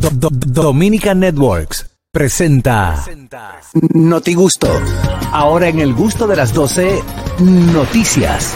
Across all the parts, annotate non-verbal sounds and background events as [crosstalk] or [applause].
Do- Do- Dominican Networks presenta Noti Gusto. Ahora en el gusto de las 12, noticias.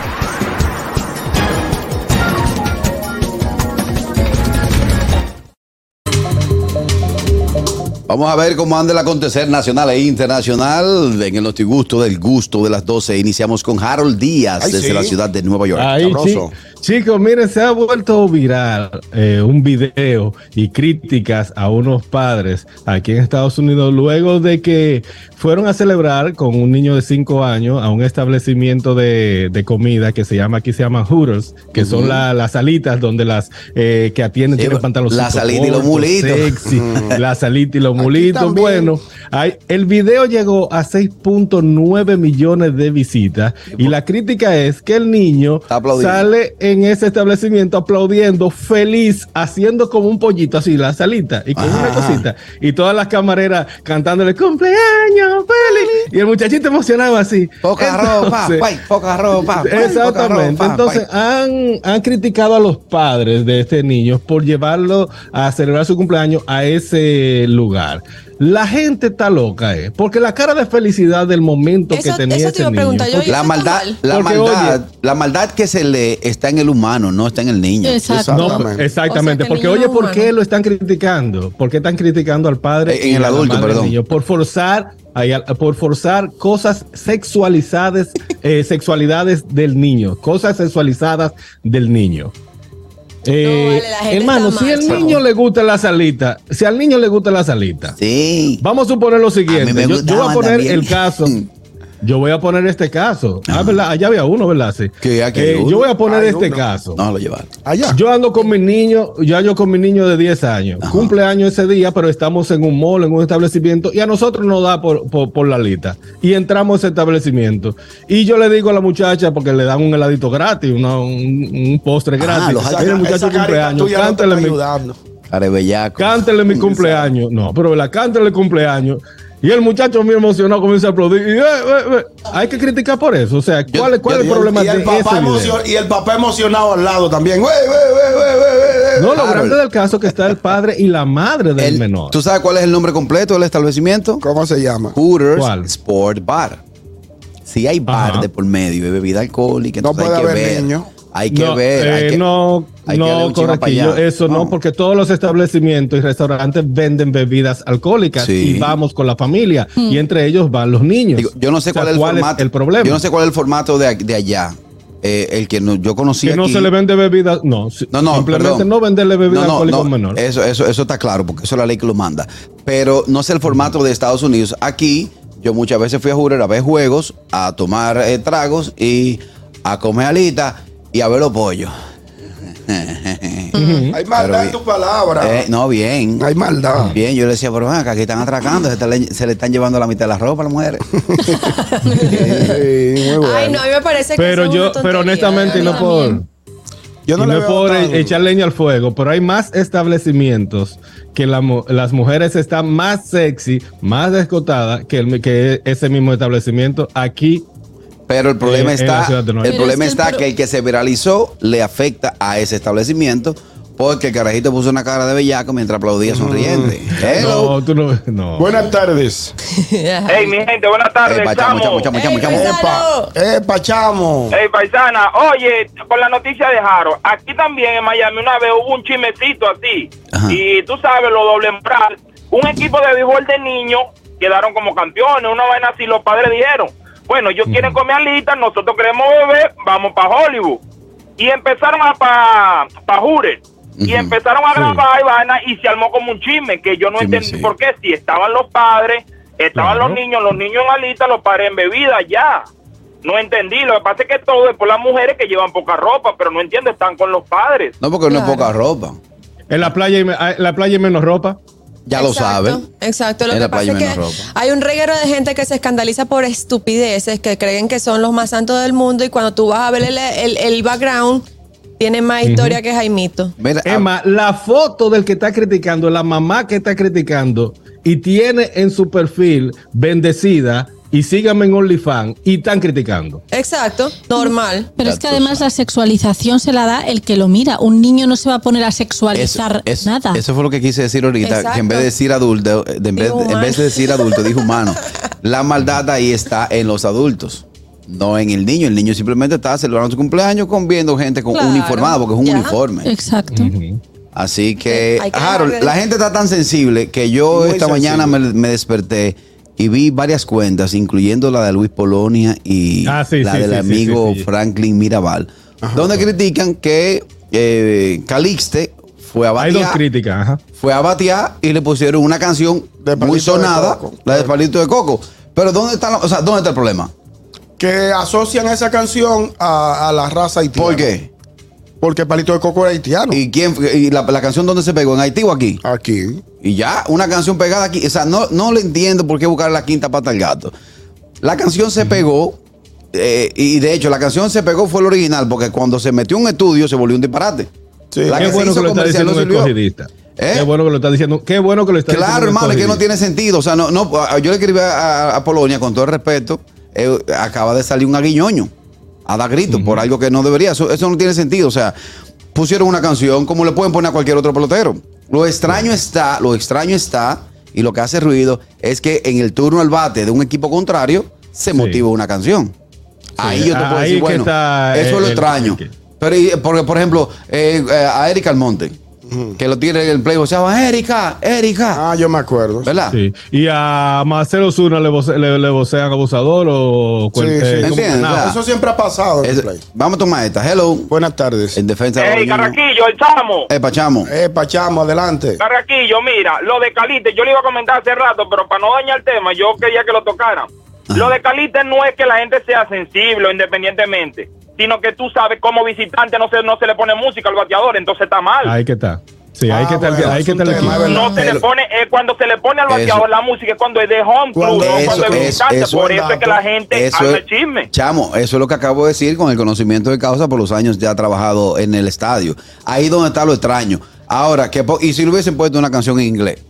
Vamos a ver cómo anda el acontecer nacional e internacional en el Notigusto del Gusto de las 12. Iniciamos con Harold Díaz Ay, desde sí. la ciudad de Nueva York. Chi- chicos, miren, se ha vuelto viral eh, un video y críticas a unos padres aquí en Estados Unidos luego de que fueron a celebrar con un niño de 5 años a un establecimiento de, de comida que se llama, aquí se llama Hooters, que son la- las salitas donde las eh, que atienden Sí, tienen pantalones. la salita y los mulitos. Sexy, la salita y los mulitos. Bueno, hay- el video llegó a 6.9 millones de visitas y la crítica es que el niño sale en ese establecimiento aplaudiendo, feliz, haciendo como un pollito así, la salita y con una Ajá. cosita. Y todas las camareras cantándole cumpleaños, feliz. Y el muchachito emocionado así. Poca ropa, Entonces, guay, poca ropa. guay, poca Exactamente. ropa, Entonces han, han criticado a los padres de este niño por llevarlo a celebrar su cumpleaños a ese lugar. La gente está loca, ¿eh? Porque la cara de felicidad del momento Eso- que tenía eso te ese niño. yo. la maldad, mal. la Porque, maldad, oye- la maldad que se le está en el humano, no está en el niño. Exacto. No, Exactamente. exactamente, O sea, que el porque oye, ¿por qué lo están criticando? ¿Por qué están criticando al padre Eh, en y el adulto, perdón. niño? Por forzar, al- por forzar cosas sexualizadas, eh, sexualidades del niño, cosas sexualizadas del niño. Eh, vale, hermano, si mal, el chavo. niño le gusta la salita, si al niño le gusta la salita, Sí. Vamos a suponer lo siguiente. Yo, yo voy a poner también. el caso. [laughs] Yo voy a poner este caso. Ah, ¿verdad? Allá había uno, ¿verdad? Sí. Que aquí hay Eh, uno. yo voy a poner Hay este uno. caso. No lo llevaron. Allá. Yo ando con mi niño, yo ando con mi niño de 10 años. Cumpleaños ese día, pero estamos en un mall, en un establecimiento, y a nosotros nos da por, por, por la lista. Y entramos a ese establecimiento. Y yo le digo a la muchacha, porque le dan un heladito gratis, una- un, un postre gratis. los Esa, esa muchacho cumpleaños, no cántale está mi, cántele mi cumpleaños. No, pero la cántele el cumpleaños. Y el muchacho muy emocionado comienza a aplaudir. Y, eh, eh, eh, Hay que criticar por eso. O sea, ¿cuál, es- cuál es Y el problema y el de papá ese video? emocion- Y el papá emocionado al lado también. Wey, wey, wey, wey, wey, wey. No, lo Harold. grande del caso es que está el padre y la madre del El- menor. ¿Tú sabes cuál es el nombre completo del establecimiento? ¿Cómo se llama? Hooters ¿Cuál? Sport Bar. Si hay bar Ajá. de por medio de bebida alcohólica, No puede hay que haber ver. niños. Hay que no, ver. hay eh, que- no, hay que no, para correctillo, allá. eso no. No. porque todos los establecimientos y restaurantes venden bebidas alcohólicas Sí. y vamos con la familia y entre ellos van los niños. Digo, yo no sé O sea, cuál es el formato. el problema. Yo no sé cuál es el formato de, de allá. Eh, el que no- yo conocí que no aquí. se le vende bebida, no, No, no, simplemente perdón. no venderle bebida No, no, alcohólica a un no, menor. Eso, eso, eso está claro, porque eso es la ley que lo manda. Pero no sé el formato de Estados Unidos. Aquí, yo muchas veces fui a jurar a ver juegos, a tomar eh, tragos y a comer alitas y a ver los pollos. Hay maldad en tu palabra. Eh, no, bien. Hay maldad. Bien, yo le decía, pero ven acá, aquí están atracando, se, te- se le están llevando la mitad de la ropa a las mujeres. [laughs] Sí, muy bueno. Ay, no, a mí me parece que pero es yo, una pero honestamente, no por. Yo no y le no es por tan- echar leña al fuego, pero hay más establecimientos que la las mujeres están más sexy, más descotadas que, el, que ese mismo establecimiento aquí. Pero el problema Eh, está, el problema Pero es que el está que el que se viralizó le afecta a ese establecimiento porque el carajito puso una cara de bellaco mientras aplaudía sonriente. Hello. No, tú no. no. Buenas tardes. [laughs] Hey, mi gente, buenas tardes, Eh, pa, chamo, chamo. chamo, chamo, Ey, chamo. paisano. Epa, epa, chamo. Hey, paisana, oye, con la noticia de Jaro, aquí también en Miami una vez hubo un chismecito así. Ajá. Y tú sabes, lo doble moral. Un equipo de béisbol de niños quedaron como campeones, una vaina así, los padres dijeron, bueno, ellos quieren comer alitas, nosotros queremos beber, vamos para Hollywood. Y empezaron a para pa Hooters. Y empezaron a grabar y vaina y se armó como un chisme que yo no Chisme, entendí sí. por qué. Si estaban los padres, estaban Claro. los niños, los niños en alitas, los padres en bebida, ya. No entendí. Lo que pasa es que todo es por las mujeres que llevan poca ropa, pero no entiendo, están con los padres. No, porque no es poca ropa. En la playa, hay hay- la playa hay menos ropa. Ya lo Exacto, saben. Exacto. Lo que pasa es que ropa. hay un reguero de gente que se escandaliza por estupideces, que creen que son los más santos del mundo y cuando tú vas a ver el, el- el background, tiene más historia que Jaimito. Mira, ah, Emma, la foto del que está criticando, la mamá que está criticando y tiene en su perfil bendecida y síganme en OnlyFans y están criticando. Exacto, normal. Pero es que además la sexualización se la da el que lo mira. Un niño no se va a poner a sexualizar eso, nada. eso fue lo que quise decir ahorita, Exacto. que en vez de decir adulto, de- en, vez, en de decir adulto, dijo humano. [laughs] La maldad ahí está en los adultos, no en el niño. El niño simplemente está celebrando su cumpleaños con viendo gente con Claro, uniformada, porque es un ya. uniforme. Exacto. Así que, Harold, la gente está tan sensible que yo Muy esta mañana me desperté y vi varias cuentas, incluyendo la de Luis Polonia y Ah, sí, la sí, del sí, sí, amigo sí, sí. Franklin Mirabal, donde critican que eh, Calixte fue a Hay dos batear, críticas, ajá. fue a batear y le pusieron una canción De muy de sonada, la de Palito de Coco. Pero ¿dónde está, la- o sea, ¿dónde está el problema? Que asocian esa canción a, a la raza haitiana. ¿Por qué? Porque Palito de Coco era haitiano. ¿Y quién y la, la canción dónde se pegó? ¿En Haití o aquí? Aquí. Y ya, una canción pegada aquí. O sea, no, no le entiendo por qué buscar la quinta pata al gato. La canción se pegó. eh, y de hecho, la canción se pegó fue el original, porque cuando se metió en un estudio se volvió un disparate. Sí. La Qué que se bueno hizo que lo está diciendo no un sirvió. escogidista. ¿Eh? Qué bueno que lo está diciendo. Qué bueno que lo está diciendo. Claro, hermano, es que no tiene sentido. O sea, no, no, yo le escribí a, a Polonia con todo el respeto. eh, acaba de salir un aguiñoño a dar gritos por algo que no debería. Eso, eso no tiene sentido. O sea, pusieron una canción como le pueden poner a cualquier otro pelotero. Lo extraño está, lo extraño está, y lo que hace ruido es que en el turno al bate de un equipo contrario se motiva una canción. Ahí yo te puedo ahí decir, bueno, eso es lo extraño. el- Pero, porque, por ejemplo, eh, eh, a Erika Almonte, que lo tiene en el play, se llama Erika, Erika, Ah, yo me acuerdo. ¿verdad? Sí. Y a Marcelo Zuna le, voce- le, le vocean abusador o Sí, cual- sí. eh, nada. Eso siempre ha pasado en el Es- play. vamos a tomar esta. Hello. Buenas tardes. En defensa de Ey. Carraquillo, el chamo. Eh, Pachamo. Eh, Pachamo, adelante. Carraquillo, mira, lo de Calite, yo le iba a comentar hace rato, pero para no dañar el tema, yo quería que lo tocaran. Lo de Calite no es que la gente sea sensible o independientemente, sino que tú sabes como visitante no se, no se le pone música al bateador, entonces está mal. Ahí que está. Sí, ahí Ah, que está el- bueno, es que no se le pone, eh, cuando se le pone al bateador la música es cuando es de home club, Cuando- no Eso- cuando es visitante, eso por es eso es que la gente Eso arma es- chisme. Chamo, eso es lo que acabo de decir con el conocimiento de causa por los años ya trabajado en el estadio. Ahí donde está lo extraño. Ahora, que po- ¿y si le hubiesen puesto una canción en inglés?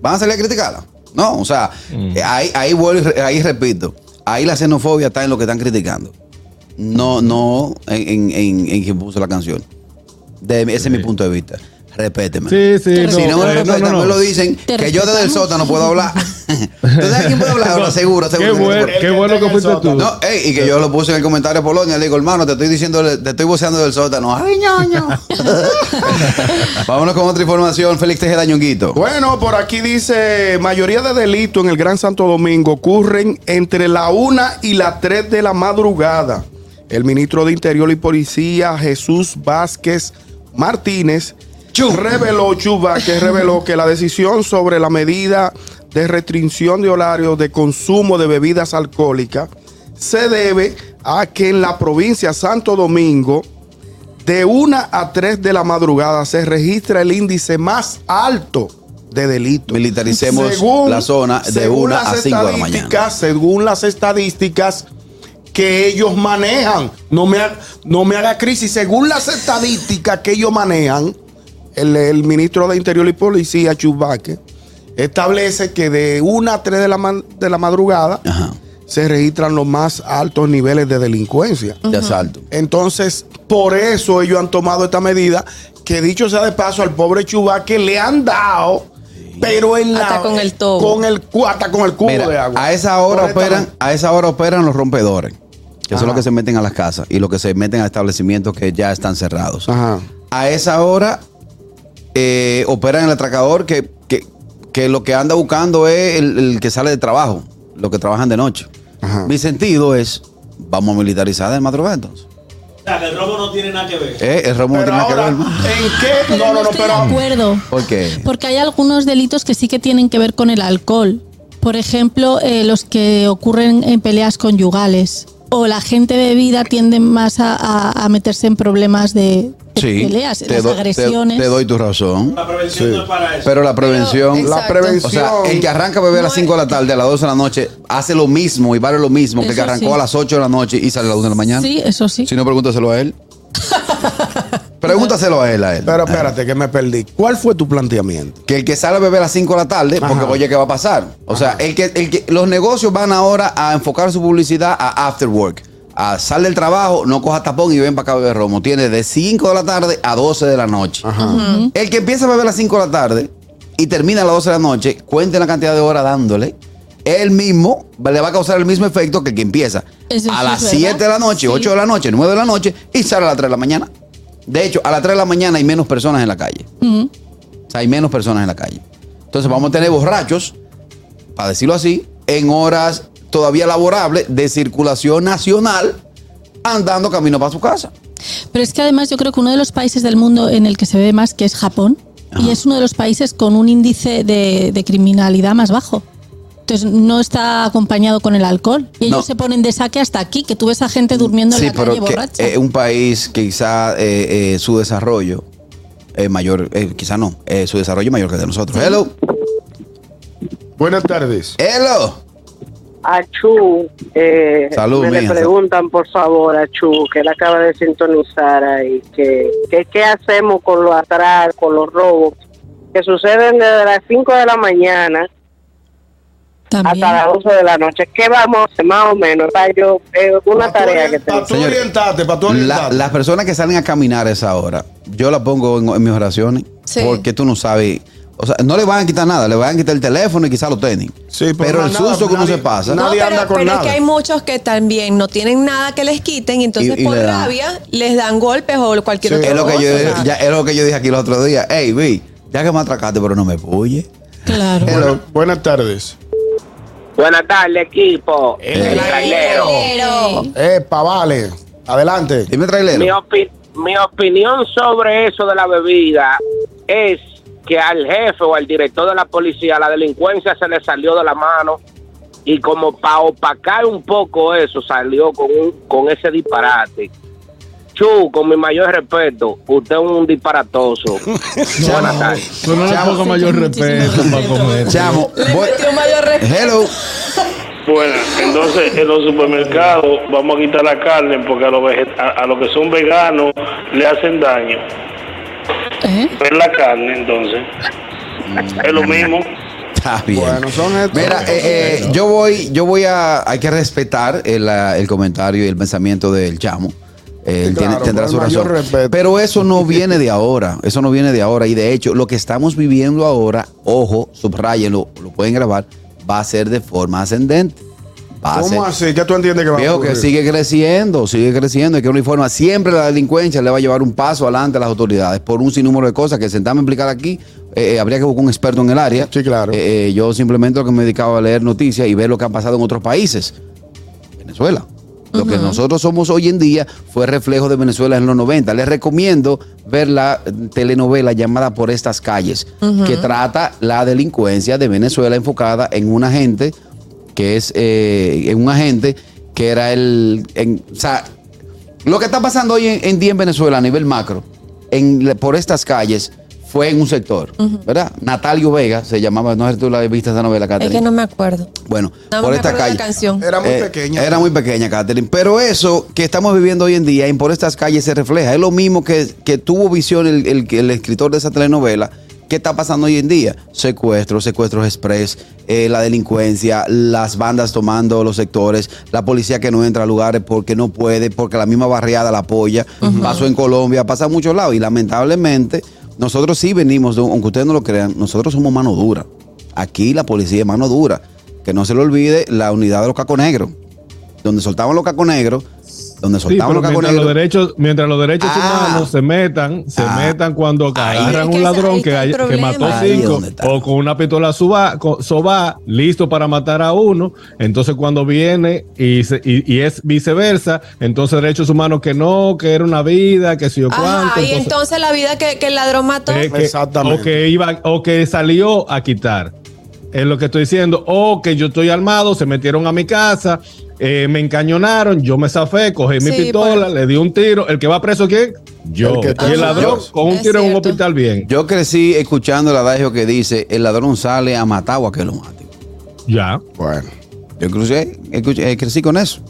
¿Van a salir a criticarla? No, o sea, eh, ahí, ahí, vuelvo ahí repito, ahí la xenofobia está en lo que están criticando. No, no en, en, en- en quien puso la canción. De- ese es mi punto de vista. Respéteme. Sí, sí. Si no me eh, respetan, me lo dicen que yo desde el sótano puedo hablar. [laughs] ¿Tú sabes quién puede hablar? Ahora, seguro, [laughs] seguro. Qué bueno, El qué que bueno que fuiste tú. No, ey, y que yo lo puse en el comentario a Polonia, le digo, hermano, te estoy diciendo, te estoy voceando del sótano. Ay, ñoño. [laughs] Vámonos con otra información, Félix Tejeda Ñonguito. Bueno, por aquí dice, mayoría de delitos en el Gran Santo Domingo ocurren entre la 1 y las 3 de la madrugada. El ministro de Interior y Policía, Jesús Vázquez Martínez, reveló, Chu Vázquez [laughs] reveló que la decisión sobre la medida de restricción de horario de consumo de bebidas alcohólicas se debe a que en la provincia Santo Domingo, de 1 a 3 de la madrugada se registra el índice más alto de delitos. Militericemos la zona de según 1 a las 5 de la mañana. Según las estadísticas que ellos manejan, no me, ha- no me haga crisis, según las estadísticas que ellos manejan, el, el ministro de Interior y Policía, Chubaque, establece que de 1 a 3 de la, de la madrugada Ajá, se registran los más altos niveles de delincuencia. de asalto. Entonces, por eso ellos han tomado esta medida, que dicho sea de paso, al pobre Chubaque le han dado, pero en la, Hasta con el tobo. Con el, hasta con el cubo Mira, de agua. a esa hora operan, a esa hora operan los rompedores, que son Ajá. los que se meten a las casas y los que se meten a establecimientos que ya están cerrados. Ajá. A esa hora eh, operan el atracador que, que, que lo que anda buscando es el, el que sale de trabajo, los que trabajan de noche. Ajá. Mi sentido es, vamos a militarizar el madrugada entonces. O sea, que el robo no tiene nada que ver. Eh, el robo no tiene nada que ver. ¿en qué? Pero No, no, no, estoy pero. de acuerdo. ¿Por qué? Porque hay algunos delitos que sí que tienen que ver con el alcohol. Por ejemplo, eh, los que ocurren en peleas conyugales. O la gente bebida tiende más a, a- a meterse en problemas de, [laughs] Sí, peleas, te, las do- te- agresiones. te doy tu razón. La prevención no es para eso. Pero la prevención. Pero, La Exacto. prevención. O sea, el que arranca a beber a las No 5 de la tarde, a las 12 de la noche, hace lo mismo y vale lo mismo que el que arrancó sí. a las 8 de la noche y sale a las 1 de la mañana. Sí, eso sí. Si no, pregúntaselo a él. [laughs] Pregúntaselo a él, a él. Pero espérate, que me perdí. ¿Cuál fue tu planteamiento? que el que sale a beber a las 5 de la tarde, porque oye, ¿qué va a pasar? O sea, el que, el que los negocios van ahora a enfocar su publicidad a after work. A sal del trabajo, no coja tapón y ven para acá a beber romo. Tiene de 5 de la tarde a 12 de la noche. El que empieza a beber a las 5 de la tarde y termina a las 12 de la noche, cuente la cantidad de horas dándole. Él mismo le va a causar el mismo efecto que el que empieza Eso a sí las es 7 verdad. de la noche, Sí. 8 de la noche, 9 de la noche y sale a las 3 de la mañana. De hecho, a las 3 de la mañana hay menos personas en la calle. Ujú. O sea, hay menos personas en la calle. Entonces vamos a tener borrachos, para decirlo así, en horas todavía laborables de circulación nacional, andando camino para su casa. Pero es que además yo creo que uno de los países del mundo en el que se ve más que es Japón y es uno de los países con un índice de, de criminalidad más bajo. Entonces no está acompañado con el alcohol. Y ellos No. se ponen de saque hasta aquí, que tú ves a gente durmiendo en Sí, la pero calle que, borracha. eh, un país que quizá eh, eh, su desarrollo es mayor, eh, quizá no, eh, su desarrollo es mayor que el de nosotros. Hello, Buenas tardes. hello. A Chu, eh, Salud, me le preguntan por favor a Chu, que él acaba de sintonizar ahí, que, que qué hacemos con los atrás, con los robos, que suceden desde las 5 de la mañana También. hasta las 12 de la noche. ¿Qué vamos a hacer más o menos? Para yo, eh, una tarea que Para tengo. tú Señores, orientarte, para tú La- orientarte. las personas que salen a caminar a esa hora, yo la pongo en, en mis oraciones, Sí. porque tú no sabes. O sea, no le van a quitar nada, le van a quitar el teléfono y quizá los tenis. Sí, pero pero no el nada, susto que uno se pasa. no. Nadie pero, anda con pero nada. es que hay muchos que también no tienen nada que les quiten y entonces Y- y por le rabia les dan golpes o cualquier Sí. otra Es lo, que cosa. yo, ya, es lo que yo dije aquí el otro día. Hey, vi, ya que me atracaste, pero no me puye. Claro. Buena- buenas tardes. Buenas tardes, equipo. El trailero. Epa, vale. Adelante. Dime, trailero. Mi, opi- mi opinión sobre eso de la bebida es que al jefe o al director de la policía la delincuencia se le salió de la mano y como para opacar un poco eso salió con, un, con ese disparate. Chu, con mi mayor respeto, usted es un disparatoso. [laughs] Buenas tardes. Tú no le mayor respeto para comer. Chamo, Le voy- metió mayor respeto. Hello. Bueno, entonces en los supermercados vamos a quitar la carne porque a los, a, a los que son veganos le hacen daño. ¿Eh? Ver la carne, entonces. Es lo mismo. Está bien. Bueno, son estos. Mira, eh, eh, yo voy, yo voy a, hay que respetar el, el comentario y el pensamiento del chamo. Eh, él Claro, tiene- tendrá su razón. respeto. Pero eso no [laughs] viene de ahora. Eso no viene de ahora. Y de hecho, lo que estamos viviendo ahora, ojo, subrayenlo, lo pueden grabar, va a ser de forma ascendente. Va a ser- ¿Cómo así? ¿Qué tú entiendes que va a Viejo que ocurrir? sigue creciendo, sigue creciendo, hay que uniforma. Siempre la delincuencia le va a llevar un paso adelante a las autoridades por un sinnúmero de cosas que sentamos a explicar aquí. eh, eh, habría que buscar un experto en el área. Sí, claro. Eh, yo simplemente lo que me dedicaba a leer noticias y ver lo que ha pasado en otros países. Venezuela. Lo que nosotros somos hoy en día fue reflejo de Venezuela en los 90. Les recomiendo ver la telenovela llamada Por estas calles, que trata la delincuencia de Venezuela enfocada en un agente que es eh, un agente que era el. en- o sea, lo que está pasando hoy en, en día en Venezuela a nivel macro, en, por estas calles, fue en un sector, ¿verdad? Natalio Vega se llamaba, no sé si tú la viste esa novela, Es Catherine. que no me acuerdo. Bueno, por me esta calle. canción. Era muy Eh, pequeña. Era muy pequeña, Catherine. Pero eso que estamos viviendo hoy en día, en por estas calles se refleja. Es lo mismo que, que tuvo visión el, el- el escritor de esa telenovela. ¿Qué está pasando hoy en día? Secuestros, secuestros express, eh, la delincuencia, las bandas tomando los sectores, la policía que no entra a lugares porque no puede, porque la misma barriada la apoya. Pasó en Colombia, pasa en muchos lados. Y lamentablemente, nosotros sí venimos, de un- aunque ustedes no lo crean, nosotros somos mano dura. Aquí la policía es mano dura. Que no se le olvide la unidad de los cacos negros. Donde soltaban los cacos negros, donde Sí, los cacos mientras los derechos, mientras los derechos Ah. humanos se metan, se Ah. metan cuando agarran Es que un ladrón que, hay- que mató cinco o con una pistola suba, co- soba, listo para matar a uno. Entonces cuando viene y, se- y, y es viceversa, entonces derechos humanos que no, que era una vida, que si yo cuánto. Y entonces- la vida que, que el ladrón mató. Que- Exactamente. O que iba, o que salió a quitar. Es lo que estoy diciendo. O que yo estoy armado, se metieron a mi casa, eh, me encañonaron, yo me zafé, cogí mi Sí, pistola, pues. le di un tiro. ¿El que va preso quién? Yo. El y el preso. ladrón Yo. con un Es tiro en un hospital bien. Yo crecí escuchando el adagio que dice: el ladrón sale a matar o a que lo mate. Ya. Bueno. Yo crucé, escuché- eh, crecí con eso.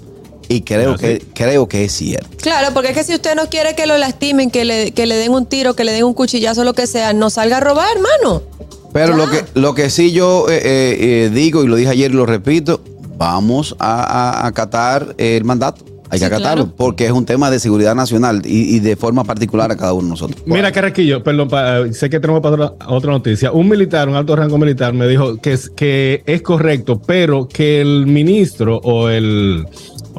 Y creo Así. que, creo que es cierto. Claro, porque es que si usted no quiere que lo lastimen, que le, que le den un tiro, que le den un cuchillazo, lo que sea, no salga a robar, hermano. Pero Ya. lo que, lo que sí yo eh, eh, eh, digo, y lo dije ayer y lo repito, vamos a, acatar el mandato. Hay que Sí, acatarlo, claro. porque es un tema de seguridad nacional y, y de forma particular a cada uno de nosotros. Mira, Carraquillo, perdón, pa- sé que tenemos para otra, otra noticia. Un militar, un alto rango militar, me dijo que es, que es correcto, pero que el ministro o el,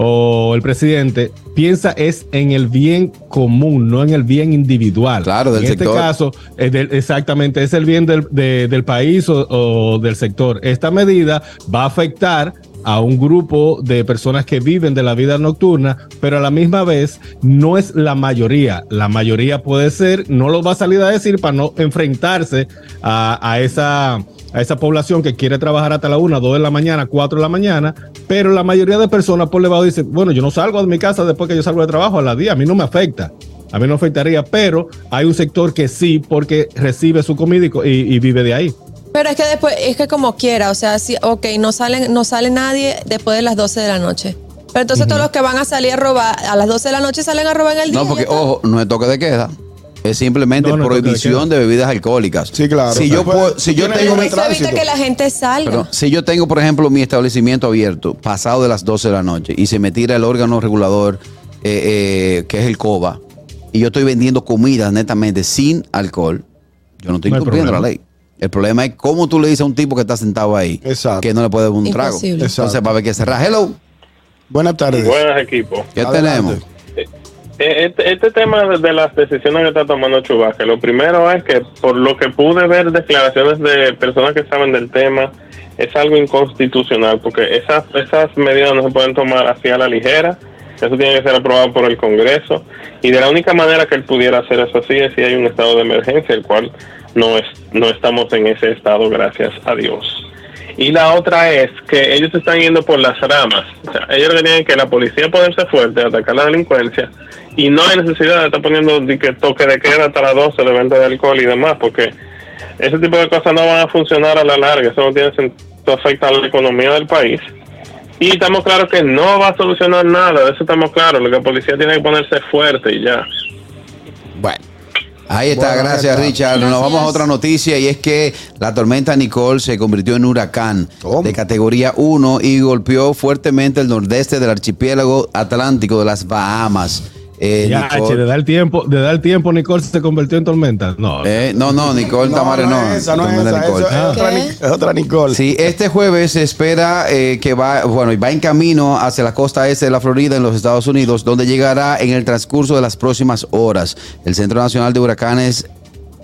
o el presidente piensa es en el bien común, no en el bien individual. Claro, del en sector. este caso, es del- exactamente, es el bien del, de- del país o, o del sector. Esta medida va a afectar a un grupo de personas que viven de la vida nocturna, pero a la misma vez no es la mayoría. La mayoría puede ser, no lo va a salir a decir para no enfrentarse a, a esa, a esa población que quiere trabajar hasta la 1, 2 de la mañana, 4 de la mañana, pero la mayoría de personas por levado dicen, bueno, yo no salgo de mi casa después que yo salgo de trabajo a las 10, a mí no me afecta. A mí no afectaría, pero hay un sector que sí, porque recibe su comida y vive de ahí. Pero es que después, es que como quiera, o sea, si, ok, no salen, no sale nadie después de las 12 de la noche. Pero entonces todos los que van a salir a robar a las 12 de la noche salen a robar en el día. No, porque, ojo, no es toque de queda. Es simplemente No, no es toque de prohibición de, bebidas alcohólicas. Sí, claro. Si yo, Pues, puedo- si yo tengo mi, evita tránsito. que la gente salga. Perdón, si yo tengo, por ejemplo, mi establecimiento abierto pasado de las 12 de la noche y se me tira el órgano regulador, eh, eh, que es el COBA, y yo estoy vendiendo comida netamente sin alcohol, yo no estoy incumpliendo la ley. El problema es cómo tú le dices a un tipo que está sentado ahí Exacto. que no le puede dar un trago. Imposible. Entonces va a haber que cerrar. Hello, Buenas tardes. Buenas, equipo. ¿qué Adelante. tenemos? Eh, Este, este tema de, las decisiones que está tomando Chubaque, lo primero es que por lo que pude ver declaraciones de personas que saben del tema, es algo inconstitucional, porque esas, esas medidas no se pueden tomar así a la ligera, eso tiene que ser aprobado por el Congreso, y de la única manera que él pudiera hacer eso así es si hay un estado de emergencia, el cual no, es, no estamos en ese estado, gracias a Dios. Y la otra es que ellos están yendo por las ramas. O sea, ellos tienen que la policía ponerse fuerte, atacar la delincuencia. Y no hay necesidad de estar poniendo que toque de queda hasta las 12 de venta de alcohol y demás, porque ese tipo de cosas no van a funcionar a la larga. Eso no tiene sentido, afecta a la economía del país. Y estamos claros que no va a solucionar nada, de eso estamos claros. Lo que la policía tiene que ponerse fuerte y ya. Bueno. Ahí está, Bueno, gracias está. Richard. Nos vamos a otra noticia y es que la tormenta Nicole se convirtió en huracán ¿Cómo? de categoría 1 y golpeó fuertemente el nordeste del archipiélago atlántico de las Bahamas. Eh, Ya, che, Nicole- de dar tiempo, de dar tiempo, Nicole se convirtió en tormenta. No. Eh, no, no, Nicole Tamare no. no es esa, no es esa. Nicole. eso es, otra, Nicole. Sí, este jueves se espera eh, que va, bueno, y va en camino hacia la costa este de la Florida en los Estados Unidos, donde llegará en el transcurso de las próximas horas. El Centro Nacional de Huracanes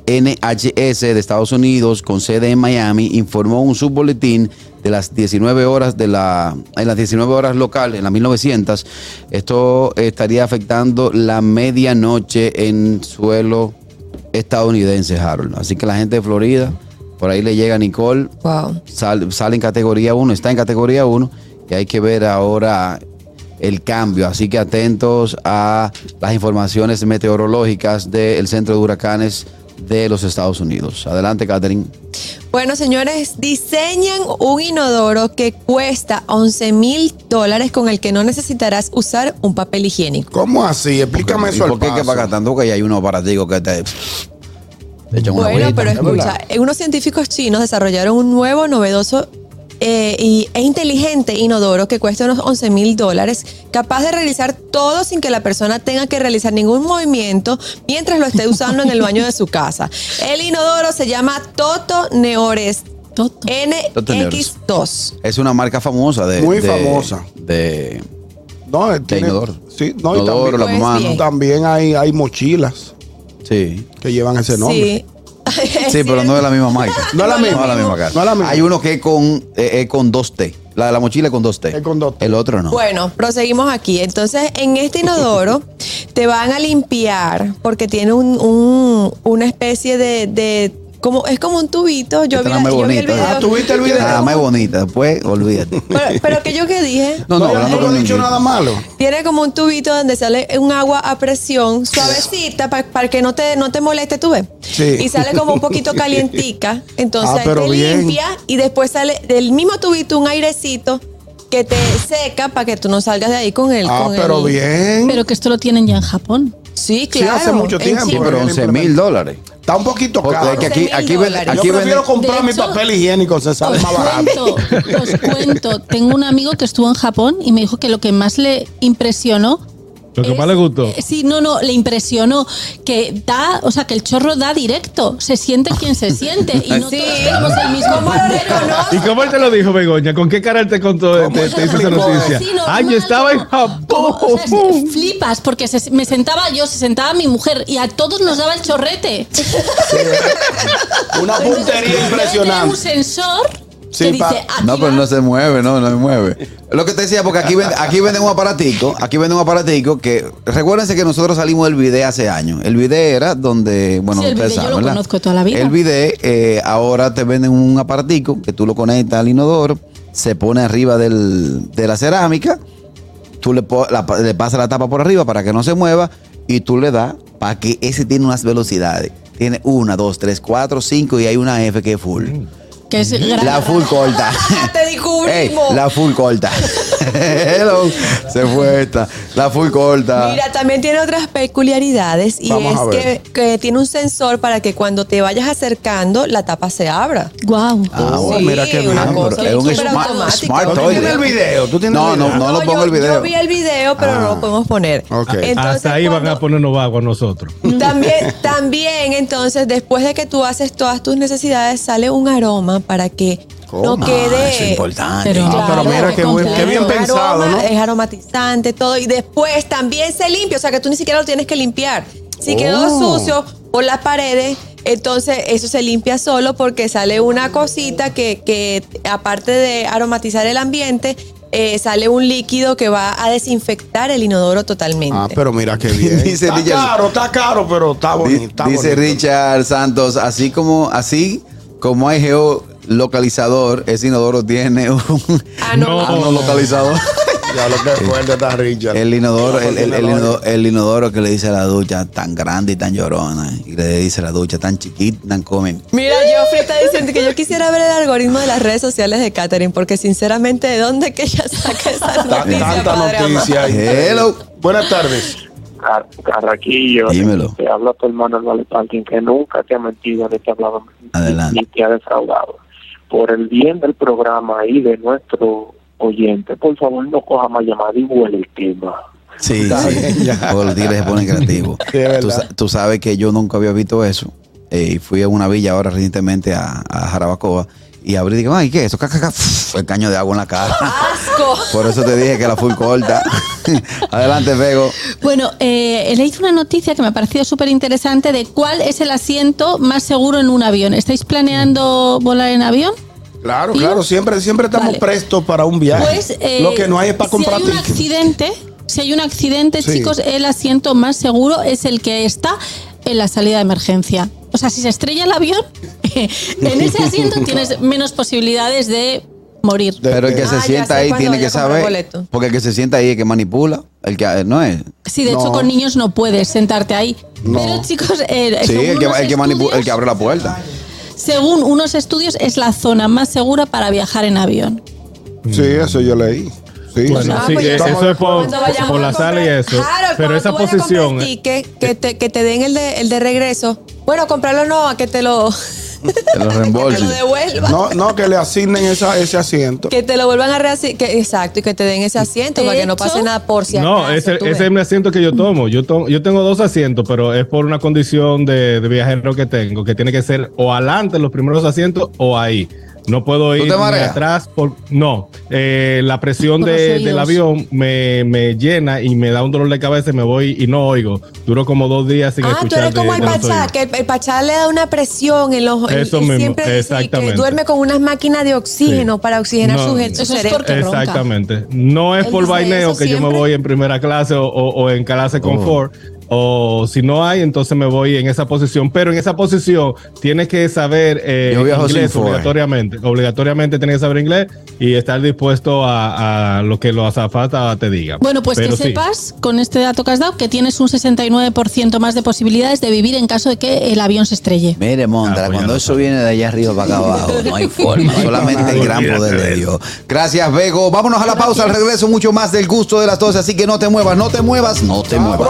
NHS de Estados Unidos, con sede en Miami, informó un subboletín de las 19 horas de la en las 19 horas locales, en las 1900. Esto estaría afectando la medianoche en suelo estadounidense, Harold. Así que la gente de Florida, por ahí le llega Nicole, Wow. sal- sale en categoría 1, está en categoría 1 y hay que ver ahora el cambio. Así que atentos a las informaciones meteorológicas del Centro de Huracanes de los Estados Unidos. Adelante, Catherine. Bueno, señores, diseñan un inodoro que cuesta 11 mil dólares con el que no necesitarás usar un papel higiénico. ¿Cómo así? Explícame ¿Y eso al por qué hay que pagar tanto que hay unos aparaticos que te, te echan una Bueno, pero ¿es escucha, eh, unos científicos chinos desarrollaron un nuevo, novedoso eh, y, e inteligente inodoro que cuesta unos 11 mil dólares, capaz de realizar todo sin que la persona tenga que realizar ningún movimiento mientras lo esté usando en el baño de su casa. El inodoro se llama Toto Neores Toto. Toto Neores. NX2. Es una marca famosa de... Muy de- famosa. De, No, eh, tiene- inodoro. Sí, no, y Inodoro, también, la Pues mamá. también hay, hay mochilas Sí. que llevan ese nombre. Sí. [laughs] Sí, pero no es la misma [laughs] marca. No es la misma. No es la misma marca. No es la misma. Hay uno que es con, eh, es con 2T. La de la mochila es con 2T. Es con 2T. El otro no. Bueno, proseguimos aquí. Entonces, en este inodoro [laughs] te van a limpiar porque tiene un, un- una especie de, de- como es como un tubito. Yo, vi, la- yo vi el video. Ah, ¿tú viste el video? Nada más bonita. Después, olvídate. [laughs] Pero, pero que yo que dije, No, no, hablando no he dicho nada malo. tiene como un tubito donde sale un agua a presión suavecita para que no te, no te moleste tu ves. Sí. Y sale como un poquito [laughs] calientica. Entonces Ah, te bien. limpia y después sale del mismo tubito un airecito que te seca para que tú no salgas de ahí con el. Ah, con pero el- bien. Pero que esto lo tienen ya en Japón. Sí, Sí, claro. hace mucho tiempo. Sí, pero 11 mil dólares. Está un poquito Porque caro. es que aquí, 11.000 aquí, aquí Yo prefiero venden- comprar De mi hecho- papel higiénico, se sale más barato. cuento, os [laughs] cuento. Tengo un amigo que estuvo en Japón y me dijo que lo que más le impresionó. Lo que es- más le gustó. eh, Sí, no, no, le impresionó que da, o sea, que el chorro da directo. Se siente quien se [laughs] siente y no Sí. todos tenemos el mismo ¿Cómo lo? ¿Y cómo él te lo dijo, Begoña? ¿Con qué cara él te contó, te, te hizo esa noticia? Sí, normal, ah, yo estaba en como- o sea, Japón. flipas porque se- me sentaba yo, se sentaba mi mujer y a todos nos daba el chorrete. Una puntería tener un impresionante. sensor Sí, que pa- dice, aquí No, pero no se mueve, no, no se mueve. Lo que te decía, porque aquí, venden- aquí venden un aparatico, aquí venden un aparatico que, recuérdense que nosotros salimos del video hace años. El video era donde, bueno, Sí, el ustedes yo saben, lo ¿verdad? conozco toda la vida. El video, eh, ahora te venden un aparatico que tú lo conectas al inodoro, se pone arriba del- de la cerámica, tú le, la- le pasas la tapa por arriba para que no se mueva y tú le das para que ese tiene unas velocidades. Tiene una, dos, tres, cuatro, cinco y hay una F que es full. Que es grande. La full corta. [laughs] Te descubrimos. [laughs] Ey, la full corta. Hello. [laughs] Se fue esta. La full corta. Mira, también tiene otras peculiaridades y Vamos es que, que tiene un sensor para que cuando te vayas acercando la tapa se abra. Guau. Ah, Sí, bueno, mira qué bien. es un súper smart- smart ¿Tú tienes el video? ¿Tú tienes No, el no, video? no lo pongo yo, el video. Yo vi el video, pero no Ah. lo podemos poner. Ok. Entonces, Hasta ahí van a ponernos vago a nosotros. También, también, entonces, después de que tú haces todas tus necesidades, sale un aroma para que no quede. Ah, eso es importante. Pero- Ah, pero mira qué, buen- qué bien pensado, aroma, ¿no? Es aromatizante, todo. Y después también se limpia, o sea que tú ni siquiera lo tienes que limpiar. Si quedó Oh. sucio por las paredes, entonces eso se limpia solo porque sale una cosita que, que aparte de aromatizar el ambiente, eh, sale un líquido que va a desinfectar el inodoro totalmente. Ah, pero mira qué bien. [laughs] Dice está Richard- caro, está caro, pero está bonito. está Dice bonito. Richard Santos, así como, así como hay geolocalizador, ese inodoro tiene un Ah, no. [laughs] ano localizador. Ya lo que fuerte está Richard. El inodoro, el, el- el Inodoro. el inodoro que le dice a la ducha tan grande y tan llorona. Y le dice a la ducha tan chiquita, tan come. Mira, Geoffrey está diciendo que yo quisiera ver el algoritmo de las redes sociales de Catherine, porque sinceramente, ¿de dónde que ella saca esa noticia? Tanta noticia. Hello. Buenas tardes. Car- Carraquillo, Dímelo. te habla tu hermano el Vale que nunca te ha mentido ni te ha hablado Adelante. ni te ha defraudado. Por el bien del programa y de nuestro oyente, por favor no coja más llamadas y huele el tema. Sí, [laughs] sí. Porque los tigres se ponen creativos. [laughs] Sí, tú, sabes que yo nunca había visto eso. eh, y fui a una villa ahora recientemente a, a Jarabacoa y abrí y digo, ay, ¿qué es eso? El caño de agua en la cara. [laughs] ¡Asco! Por eso te dije que la full corta. Adelante, Vego. Bueno, eh, he leído una noticia que me ha parecido súper interesante de cuál es el asiento más seguro en un avión. ¿Estáis planeando volar en avión? Claro, ¿Sí? claro, siempre, siempre estamos Vale. prestos para un viaje. Pues eh, Lo que no hay es para comprar si hay un accidente, si hay un accidente, Sí. chicos, el asiento más seguro es el que está en la salida de emergencia. O sea, si se estrella el avión, [laughs] en ese asiento tienes [laughs] menos posibilidades de morir. Pero el que Ah, se ya sienta ahí tiene que saber. Porque el que se sienta ahí es el que manipula. El que no es. Sí, de hecho con niños no puedes sentarte ahí. No. Pero chicos, eh, Sí, el que, el, que estudios- el que abre la puerta. Según unos estudios, es la zona más segura para viajar en avión. Sí, eso yo leí. Sí, Bueno, sí. Ah, sí, pues que eso es por, la sala y eso. Claro, Pero esa posición. el ticket, que te, que te den el de, el de regreso. Bueno, comprarlo no, a que te lo, [laughs] Lo que te reembolsen. lo devuelvan. No, no, que le asignen esa, ese asiento. Que te lo vuelvan a reasignar. Exacto, y que te den ese asiento para que no pase nada por si No, acaso, ese, ese es mi asiento que yo tomo. Yo, tomo. yo tengo dos asientos, pero es por una condición de, de viajero que tengo, que tiene que ser o adelante los primeros asientos o ahí. No puedo ¿Tú ir atrás. Por, no, Eh, la presión de- del avión me, me llena y me da un dolor de cabeza y me voy y no oigo. Duro como dos días sin Ah, tú escuchar. eres como de- el Pachá, que el, el Pachá le da una presión en los Eso mismo, siempre dice que exactamente. duerme con unas máquinas de oxígeno Sí. para oxigenar No. su, Eso cerebro. Exactamente. No es Él por vaineo que yo me voy en primera clase o, o- o en clase confort. O si no hay, entonces me voy en esa posición. Pero en esa posición tienes que saber eh, inglés obligatoriamente. Obligatoriamente tienes que saber inglés y estar dispuesto a, a lo que los azafatas te digan. Bueno, pues Pero que sí. sepas con este dato que has dado que tienes un 69% más de posibilidades de vivir en caso de que el avión se estrelle. Mire, Mondra, Ah, pues cuando eso viene de allá arriba para acá [laughs] abajo, no hay forma. Solamente el gran poder de Dios. Gracias, Bego. Vámonos a la pausa. Al regreso, mucho más del gusto de las 12. Así que no te muevas, no te muevas, no te muevas.